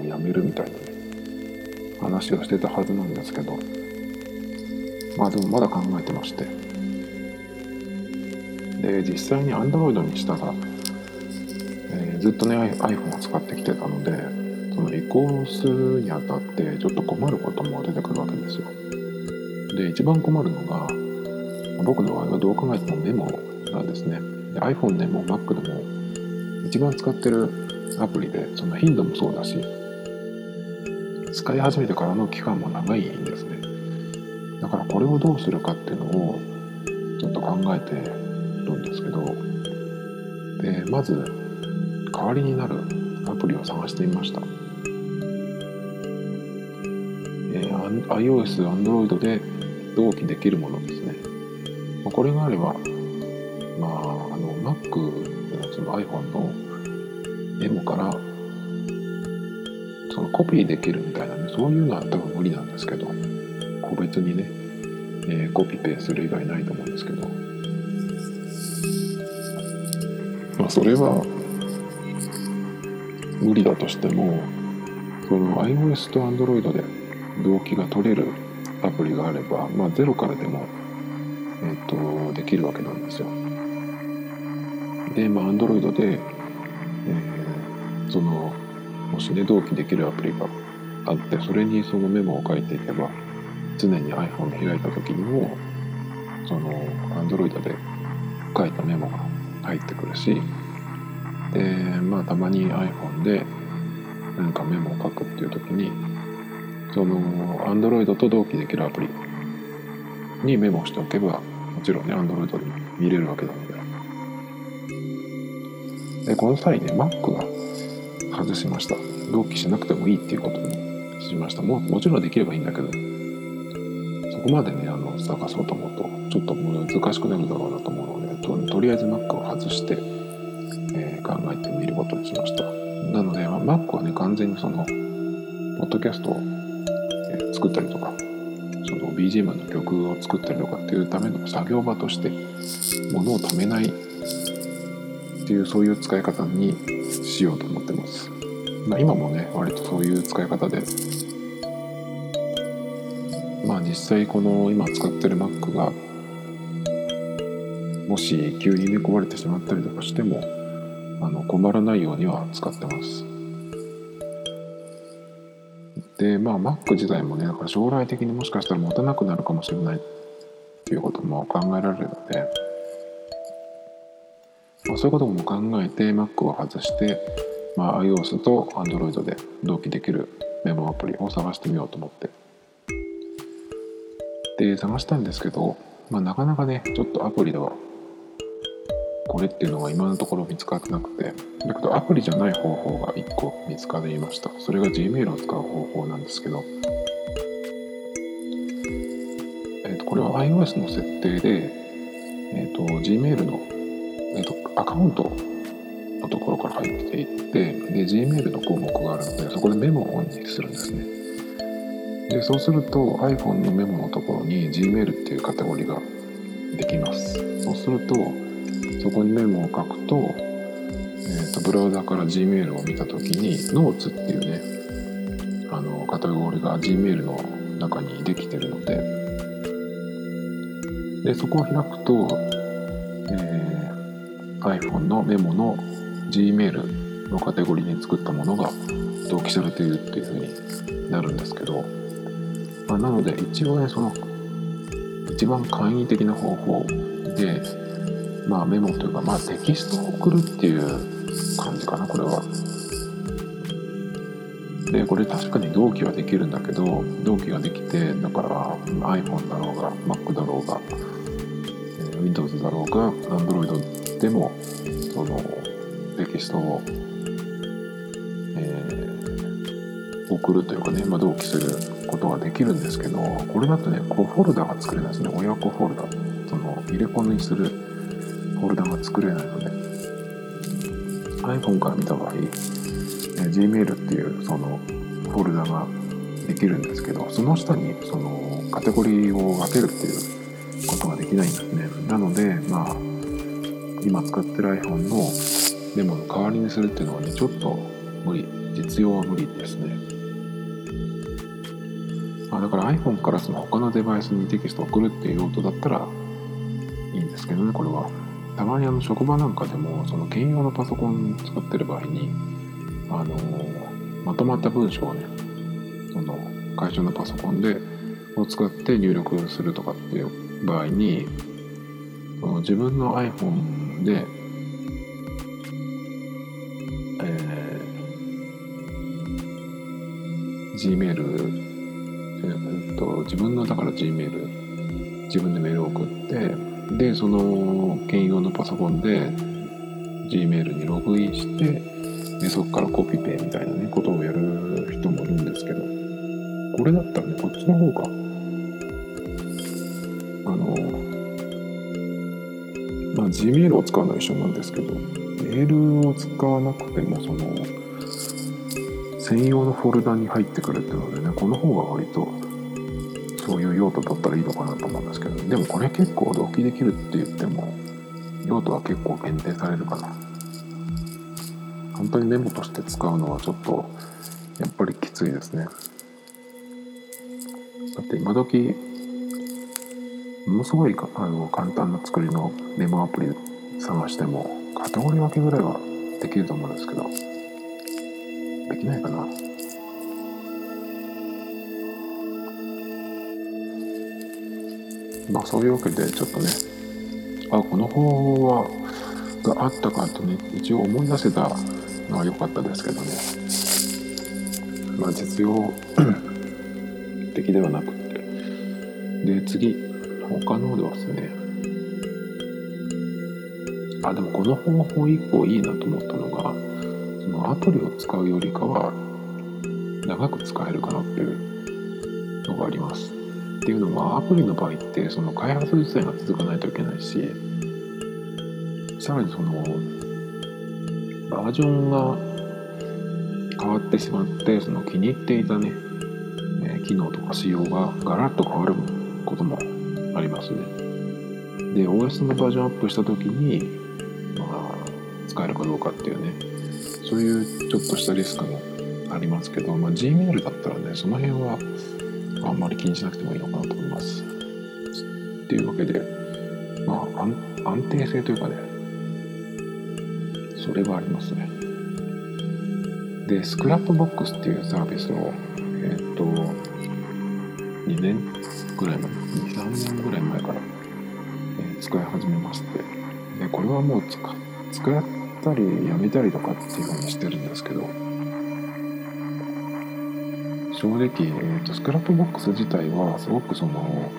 をやめるみたいなね話をしてたはずなんですけどまあでもまだ考えてまして。で実際に Android にしたら、えーずっとね iPhone を使ってきてたのでその移行するにあたってちょっと困ることも出てくるわけですよ。で一番困るのが僕の場合はどう考えてもメモなんですねで iPhone でも Mac でも一番使ってるアプリでその頻度もそうだし使い始めてからの期間も長いんですね。だからこれをどうするかっていうのをちょっと考えてるんですけどでまず代わりになるアプリを探してみました、えー、iOS、Android で同期できるものですね。これがあればまああの Mac のその iPhone のメモからそのコピーできるみたいなねそういうのは多分無理なんですけど個別にね、えーコピペする以外ないと思うんですけどまあそれは無理だとしてもその iOS と Android で同期が取れるアプリがあれば、まあ、ゼロからでも、えっとできるわけなんですよ。で、まあ、Android で、えーそのしね同期できるアプリがあってそれにそのメモを書いていけば常に iPhone 開いた時にもその Android で書いたメモが入ってくるしでまあたまに iPhone で何かメモを書くっていう時にその Android と同期できるアプリにメモしておけばもちろんね Android で見れるわけなので。でこの際ね Mac が外しました。同期しなくてもいいっていうことにしました。ももちろんできればいいんだけどそこまでねあの探そうと思うとちょっと難しくなるだろうなと思うのでととりあえず Mac を外して、えー考えてみることにしました。なので、まあ Mac はね完全にそのポッドキャストを、えー作ったりとかその BGM の曲を作ったりとかっていうための作業場として物を貯めないっていうそういう使い方にしようと思ってます、まあ、今もね割とそういう使い方で。まあ実際この今使ってる Mac がもし急にね壊れてしまったりとかしてもあの困らないようには使ってます。でまあ Mac 自体もねだから将来的にもしかしたら持たなくなるかもしれないっていうことも考えられるので、まあ、そういうことも考えて Mac を外して、まあ、iOS と Android で同期できるメモアプリを探してみようと思って。で探したんですけど、まあ、なかなかねちょっとアプリではこれっていうのが今のところ見つかってなくてだけどアプリじゃない方法が1個見つかりました。それが Gmail を使う方法なんですけど、えー、とこれは iOS の設定で、えー、と Gmail の、アカウントのところから入っていってで Gmail の項目があるのでそこでメモをオンにするんですね。でそうすると iPhone のメモのところに Gmail っていうカテゴリーができます。そうするとそこにメモを書くと,、えー、とブラウザから Gmail を見た時に Notes っていうねあのカテゴリーが Gmail の中にできてるので。でそこを開くと、iPhone のメモの Gmail のカテゴリーに作ったものが同期されているっていう風になるんですけど、まあ、なので一応ねその一番簡易的な方法でまあメモというかまあテキストを送るっていう感じかなこれは。でこれ確かに同期はできるんだけど同期ができてだから iPhone だろうが Mac だろうが、Windows だろうが Android でもそのテキストを、えー送るというかね、まあ、同期することができるんですけどこれだとねこうフォルダが作れないですね。親子フォルダ。その入れ込みするフォルダが作れないので iPhone から見た場合、えー Gmail っていうそのフォルダができるんですけどその下にそのカテゴリーを分けるっていうことができないんですね。なのでまあ今使ってる iPhone のメモの代わりにするっていうのはねちょっと無理。実用は無理ですね。あだから iPhone からその他のデバイスにテキストを送るっていう用途だったらいいんですけどねこれは。たまにあの職場なんかでもその兼用のパソコン使ってる場合にあのまとまった文章をねその会社のパソコンでを使って入力するとかっていう場合にその自分の iPhone で、えー、Gmail えっと、自分のだから Gmail 自分でメールを送ってでその兼用のパソコンで Gmail にログインしてでそこからコピペみたいなねことをやる人もいるんですけどこれだったらねこっちの方が Gmail を使うのは一緒なんですけどメールを使わなくてもその専用のフォルダに入ってくるっていうのでねこの方が割とそういう用途だったらいいのかなと思うんですけどでもこれ結構同期できるって言っても用途は結構限定されるかな本当にメモとして使うのはちょっとやっぱりきついですね。だって今時ものすごいあの簡単な作りのメモアプリ探してもカテゴリー分けぐらいはできると思うんですけどできないかな。まあそういうわけでちょっとねあこの方はがあったかとね一応思い出せたのは良かったですけどね。まあ実用的ではなくて。で次。他のではですねあでもこの方法一個いいなと思ったのがそのアプリを使うよりかは長く使えるかなっていうのがあります。っていうのはアプリの場合ってその開発自体が続かないといけないしさらにそのバージョンが変わってしまってその気に入っていたね、機能とか仕様がガラッと変わることもありますねで OS のバージョンアップした時に、まあ、使えるかどうかっていうねそういうちょっとしたリスクもありますけど、まあ、Gmail だったらねその辺はあんまり気にしなくてもいいのかなと思います。っていうわけで、まあ、安定性というかね、それはありますね。で、スクラップボックスっていうサービスを、えっ、と、2年ぐらい前、2、3年ぐらい前から、えー、使い始めまして、で、これはもう使使ったりやめたりとかっていうふうにしてるんですけど、正直、えーと、スクラップボックス自体はすごくその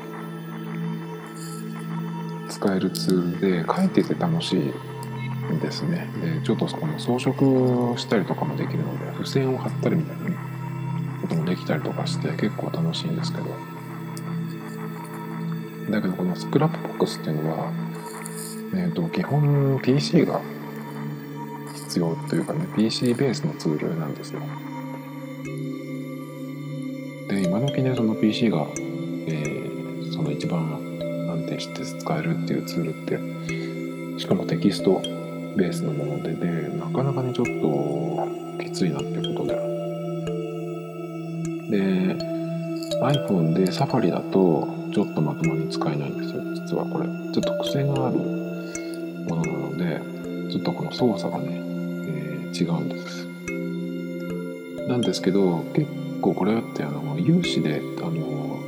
使えるツールで書いてて楽しいですね。でちょっとこの装飾したりとかもできるので付箋を貼ったりみたいな、こともできたりとかして結構楽しいんですけど。だけどこのスクラップボックスっていうのは、えーと基本 PC が必要というかね PC ベースのツールなんですよ。で今時ねその PC が、えー、その一番安定して使えるっていうツールってしかもテキストベースのものででなかなかねちょっときついなってことで。で iPhone でサファリだとちょっとまともに使えないんですよ。実はこれ。ちょっと癖があるものなのでちょっとこの操作がね、えー、違うんです。なんですけど結構これってあの有志であの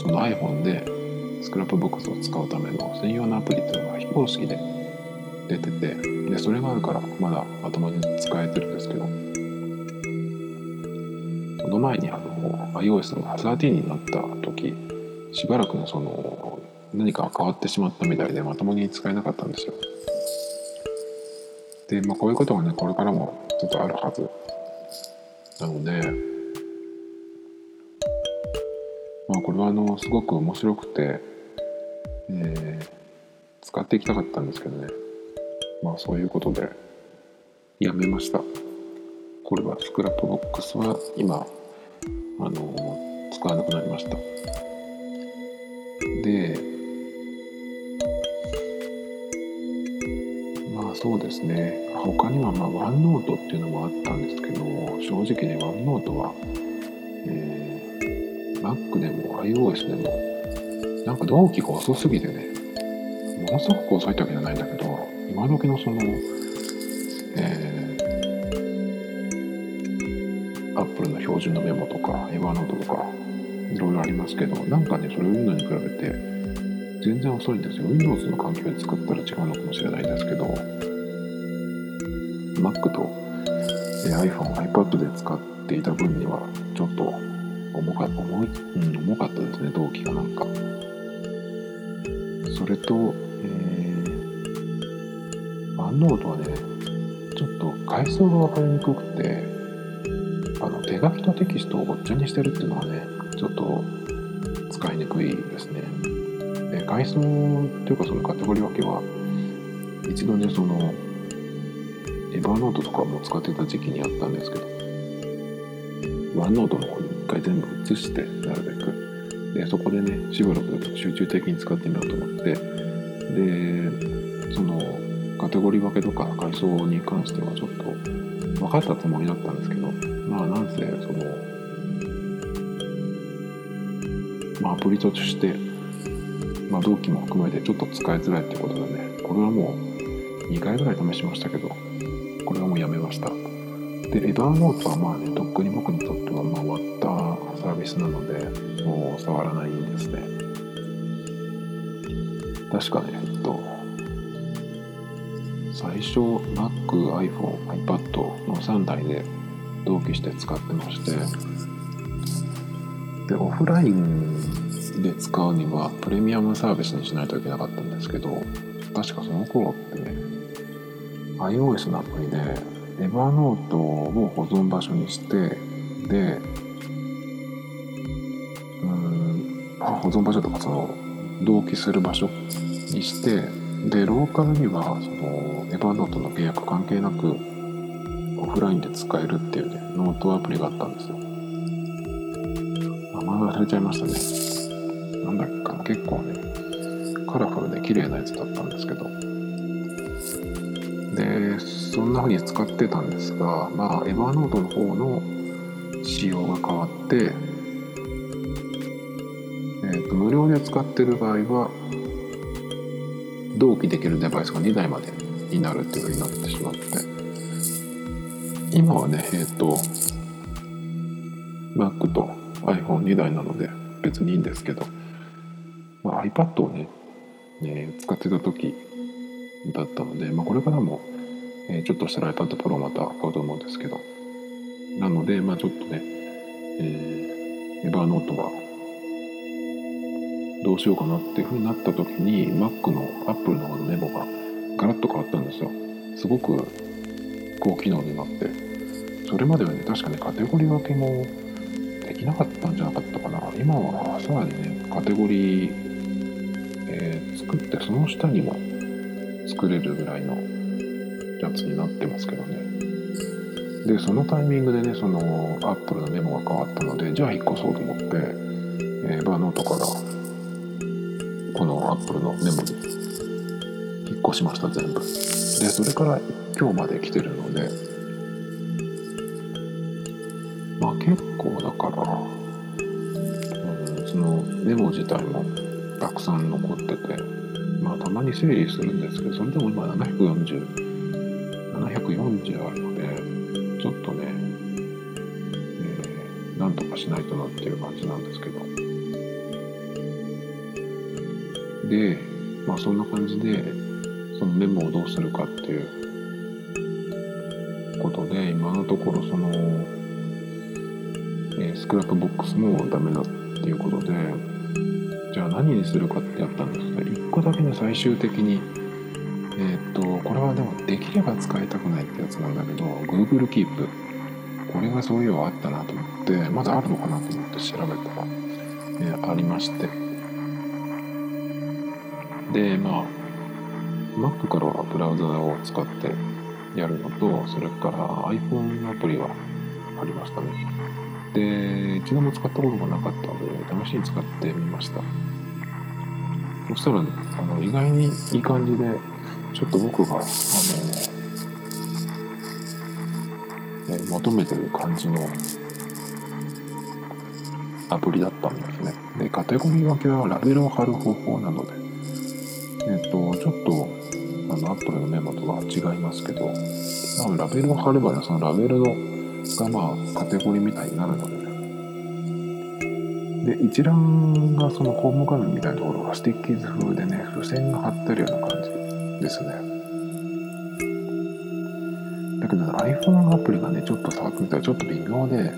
その iPhone でスクラップボックスを使うための専用のアプリっていうのが非公式で出ててでそれがあるからまだまともに使えてるんですけど。この前にあの iOS が13になった時しばらくのその何か変わってしまったみたいでまともに使えなかったんですよ。で、まあ、こういうことがねこれからもちょっとあるはず。なのでまあ、これはあのすごく面白くて、えー、使っていきたかったんですけどね。まあそういうことでやめました。これはスクラップボックスは今あの使わなくなりました。でまあそうですね。他にはまあワンノートっていうのもあったんですけど正直ねワンノートは、えー、Mac でも iOS でもなんか同期が遅すぎてねものすごく遅いってわけじゃないんだけど今時のそのえー、Apple の標準のメモとか Evernote とかいろいろありますけどなんかねそれを言うのに比べて全然遅いんですよ。Windows の環境で作ったら違うのかもしれないですけど Mac と iPhone、iPad で使っていた分にはちょっと重か重い、うん、重かったですね動機がなんか。それと、えー、ワンノートはねちょっと階層が分かりにくくてあの手書きとテキストをごっちゃにしてるっていうのはねちょっと使いにくいですね。で階層っていうかそのカテゴリー分けは一度ねそのエヴァーノートとかも使ってた時期にあったんですけどワンノートの方に一回全部移してなるべくでそこでねしばらく集中的に使ってみようと思ってでそのカテゴリー分けとか階層に関してはちょっと分かったつもりだったんですけどまあなんせそのまあアプリとしてまあ同期も含めてちょっと使いづらいってことでね。これはもう2回ぐらい試しましたけどこれはもうやめました。でエバーノートはまあねとっくに僕にとってはまあ終わったサービスなのでもう触らないですね。確かねえっと最初 Mac、iPhone、iPad の3台で同期して使ってましてでオフラインで使うにはプレミアムサービスにしないといけなかったんですけど確かその頃ってね iOS のアプリで Evernote を保存場所にしてでうん保存場所とかその同期する場所にしてでローカルにはその Evernote の契約関係なくオフラインで使えるっていうねノートアプリがあったんですよ。名前忘れちゃいましたね。なんだっけかな。結構ねカラフルで綺麗なやつだったんですけど。でそんな風に使ってたんですがまあエヴァノートの方の仕様が変わって、えーと、無料で使ってる場合は同期できるデバイスが2台までになるっていう風になってしまって。今はねえっ、ー、と Mac と iPhone2 台なので別にいいんですけど、まあ、iPad をねね使ってた時だったので、まあ、これからも、え、ちょっとしたら iPad Pro また買うと思うんですけど。なので、まあ、ちょっとね、えー、エバーノートはどうしようかなっていうふうになった時に Mac の Apple の方のメモがガラッと変わったんですよ。すごく高機能になって。それまではね確かねカテゴリー分けもできなかったんじゃなかったかな。今はさらにねカテゴリ、ー、作ってその下にも作れるぐらいのやつになってますけどね。でそのタイミングでねそのアップルのメモが変わったのでじゃあ引っ越そうと思って、えー、バーノートからこのアップルのメモに引っ越しました全部。でそれから今日まで来てるのでまあ結構だから、うん、そのメモ自体もたくさん残ってて。まあたまに整理するんですけどそれでも今740 740あるのでちょっとね、えー、なんとかしないとなっていう感じなんですけど。でまあそんな感じでそのメモをどうするかっていう。ことで今のところその、えー、 Scrapbox もダメだっていうことで。じゃあ何にするかってやったんですが1個だけね最終的に。えー、っとこれはでもできれば使いたくないってやつなんだけど Google Keep これがそういうのあったなと思ってまだあるのかなと思って調べたら、えー、ありまして。でまあ Mac からはブラウザを使ってやるのとそれから iPhone アプリはありましたね。で一度も使ったことがなかったので試しに使ってみました。そしたら、ね、あの意外にいい感じでちょっと僕があの、ね、求めてる感じのアプリだったんですね。でカテゴリー分けはラベルを貼る方法なのでえっ、とちょっとあの Apple のメモとは違いますけどラベルを貼ればねそのラベルのが、まあ、カテゴリーみたいになるのでね。で、一覧がそのホーム画面みたいなところが Stickies 風でね、付箋が貼ってるような感じですね。だけど、iPhone アプリがね、ちょっと触ってみたらちょっと微妙で、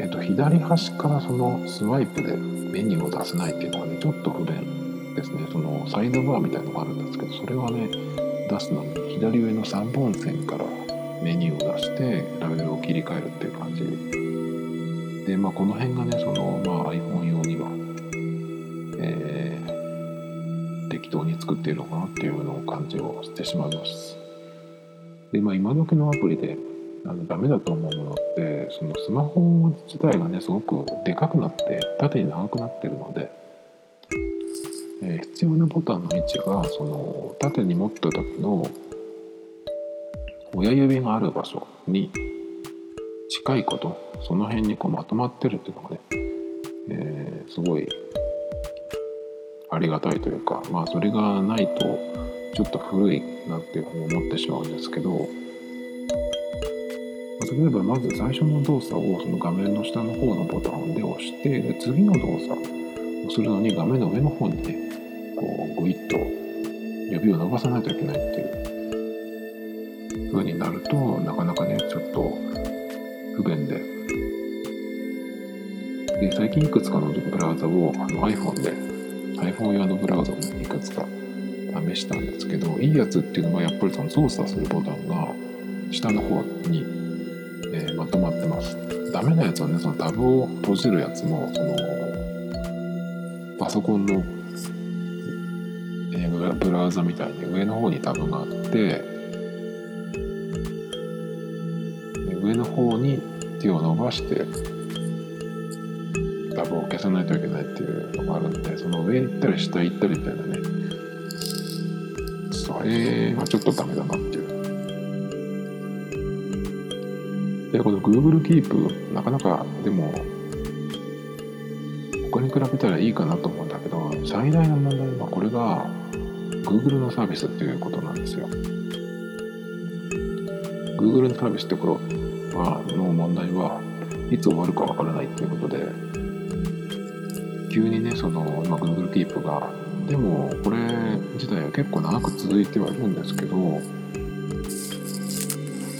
えっと、左端からそのスワイプでメニューを出せないっていうのはね、ちょっと不便ですね。そのサイドバーみたいなのがあるんですけど、それはね、出すのに左上の3本線からメニューを出してラベルを切り替えるっていう感じ。で、まあ、この辺がね、その、まあ、iPhone 用には、えー適当に作っているのかなっていうのを感じをしてしまいます。で、まあ、今時のアプリであのダメだと思うものってそのスマホ自体がねすごくでかくなって縦に長くなってるので、えー必要なボタンの位置がその縦に持った時の親指がある場所に近いことその辺にこうまとまってるっていうのがね、えーすごいありがたいというかまあそれがないとちょっと古いなっていうふうに思ってしまうんですけど、まあ例えばまず最初の動作をその画面の下の方のボタンで押してで次の動作をするのに画面の上の方にねこうグイッと指を伸ばさないといけないっていう風になるとなかなかねちょっと不便で。で最近いくつかのブラウザをあの iPhone で iPhone 用のブラウザをいくつか試したんですけどいいやつっていうのはやっぱりその操作するボタンが下の方に、えーまとまってます。ダメなやつはねそのタブを閉じるやつもそのパソコンの、えーブラウザみたいに上の方にタブがあって方に手を伸ばしてタブを消さないといけないっていうのがあるんでその上行ったり下行ったりみたいなね。それはちょっとダメだなっていう。でこの Google Keep なかなかでも他に比べたらいいかなと思うんだけど最大の問題はこれが Google のサービスっていうことなんですよ。Google のサービスってころはの問題はいつ終わるかわからないっていうことで急にねその、ま、Google Keep が。でもこれ自体は結構長く続いてはいるんですけど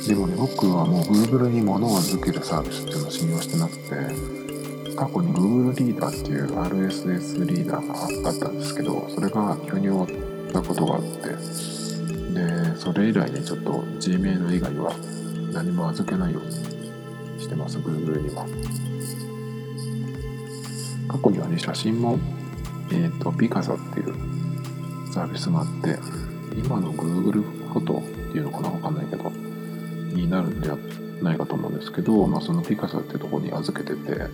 でもね僕はもう Google に物を預けるサービスっていうのを信用してなくて過去に Google リーダーっていう RSS リーダーがあったんですけどそれが急に終わったことがあってでそれ以来ねちょっと Gmail 以外は何も預けないようにしてます。Google には。過去にはね写真もえっ、とピカサっていうサービスがあって今の Google フォトっていうのかなわかんないけどになるんじゃないかと思うんですけど、まあ、そのピカサっていうとこに預けてて。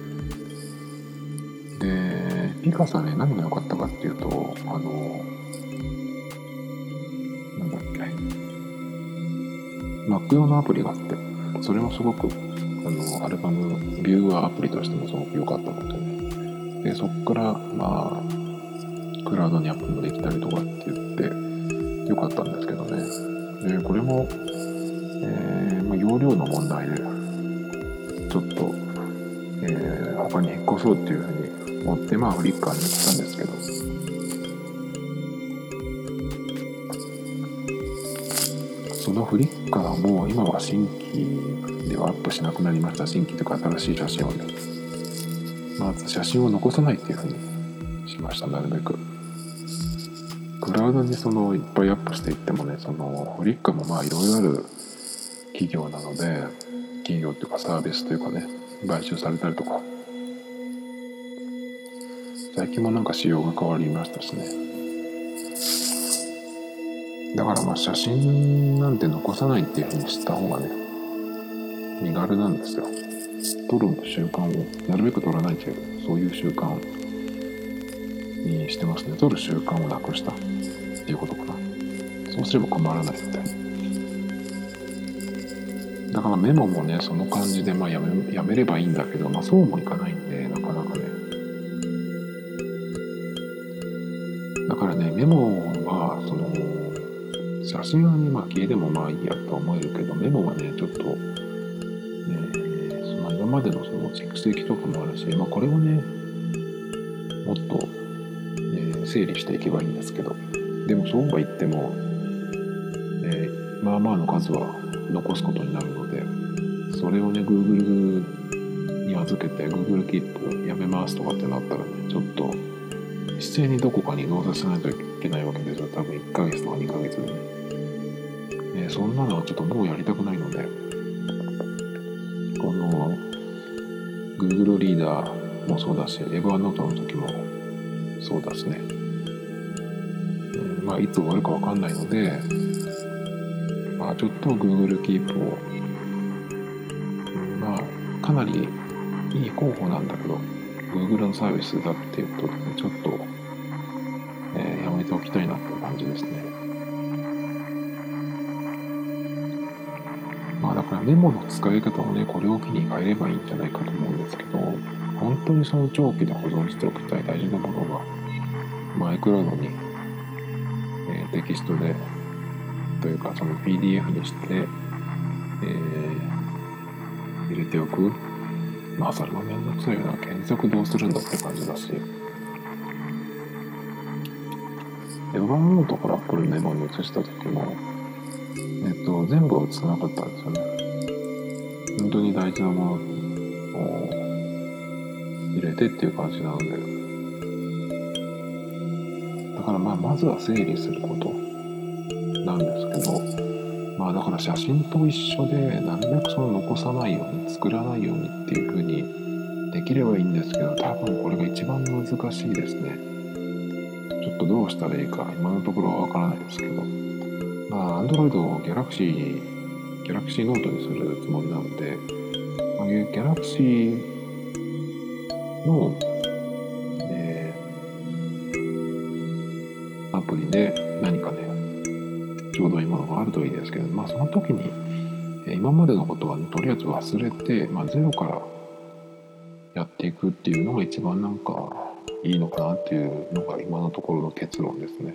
でピカサね何が良かったかっていうとあの Mac 用のアプリがあってそれもすごくあのアルバムビューアーアプリとしてもすごく良かったのでねでそこからまあクラウドにアップもできたりとかって言って良かったんですけどね。でこれも、えーまあ、容量の問題でちょっと、えー他に引っ越そうっていうふうに思ってまあフリッカーにしたんですけど。そのフリッカーも今は新規ではアップしなくなりました。新規というか新しい写真をねまず写真を残さないっていうふうにしました。なるべく。クラウドにそのいっぱいアップしていってもねそのフリッカーもまあいろいろある企業なので企業っていうかサービスというかね買収されたりとか。最近もなんか仕様が変わりましたしね。だからまあ写真なんて残さないっていうふうにした方がね身軽なんですよ。撮る習慣をなるべく撮らないというそういう習慣にしてますね。撮る習慣をなくしたっていうことかな。そうすれば困らないみたいだからメモもねその感じでまあやめやめればいいんだけど、まあ、そうもいかないんでなかなかね。だからねメモはその写真はねまあ消えてもまあいいやと思えるけどメモはねちょっと、ね、その今までのその蓄積とかもあるし、まあ、これをねもっと、ね、整理していけばいいんですけどでもそうは言っても、えーまあまあの数は残すことになるのでそれをね Google に預けて Google キープやめますとかってなったらねちょっと一斉にどこかに納税しないといけないわけですよ。多分1ヶ月とか2ヶ月でね、えーそんなのはちょっともうやりたくないので。この Google リーダーもそうだし Evernote の時もそうだしね、うんまあいつ終わるかわかんないのでまあちょっと Google Keep をうんまあかなりいい候補なんだけど Google のサービスだっていうことでねちょっと、感じですね。まあだからメモの使い方をねこれを機に変えればいいんじゃないかと思うんですけど本当にその長期で保存しておきたい大事なものが、まあ、iCloud に、えーテキストでというかその PDF にして、えー入れておく。まあそれもめんどくさいよな。検索どうするんだって感じだし。エヴァノートから Apple メモに移した時もえっと全部は映さなかったんですよね。本当に大事なものを入れてっていう感じなので。だからまあまずは整理することなんですけどまあだから写真と一緒でなるべくその残さないように作らないようにっていう風にできればいいんですけど多分これが一番難しいですね。っとどうしたらいいか今のところはわからないですけど。まあ Android を Galaxy Galaxy Note にするつもりなので、まあ、Galaxy の、えーアプリで何かねちょうどいいものがあるといいですけど、まあ、その時に、今までのことは、ね、とりあえず忘れて、まあ、ゼロからやっていくっていうのが一番なんかいいのかなっていうのが今のところの結論ですね。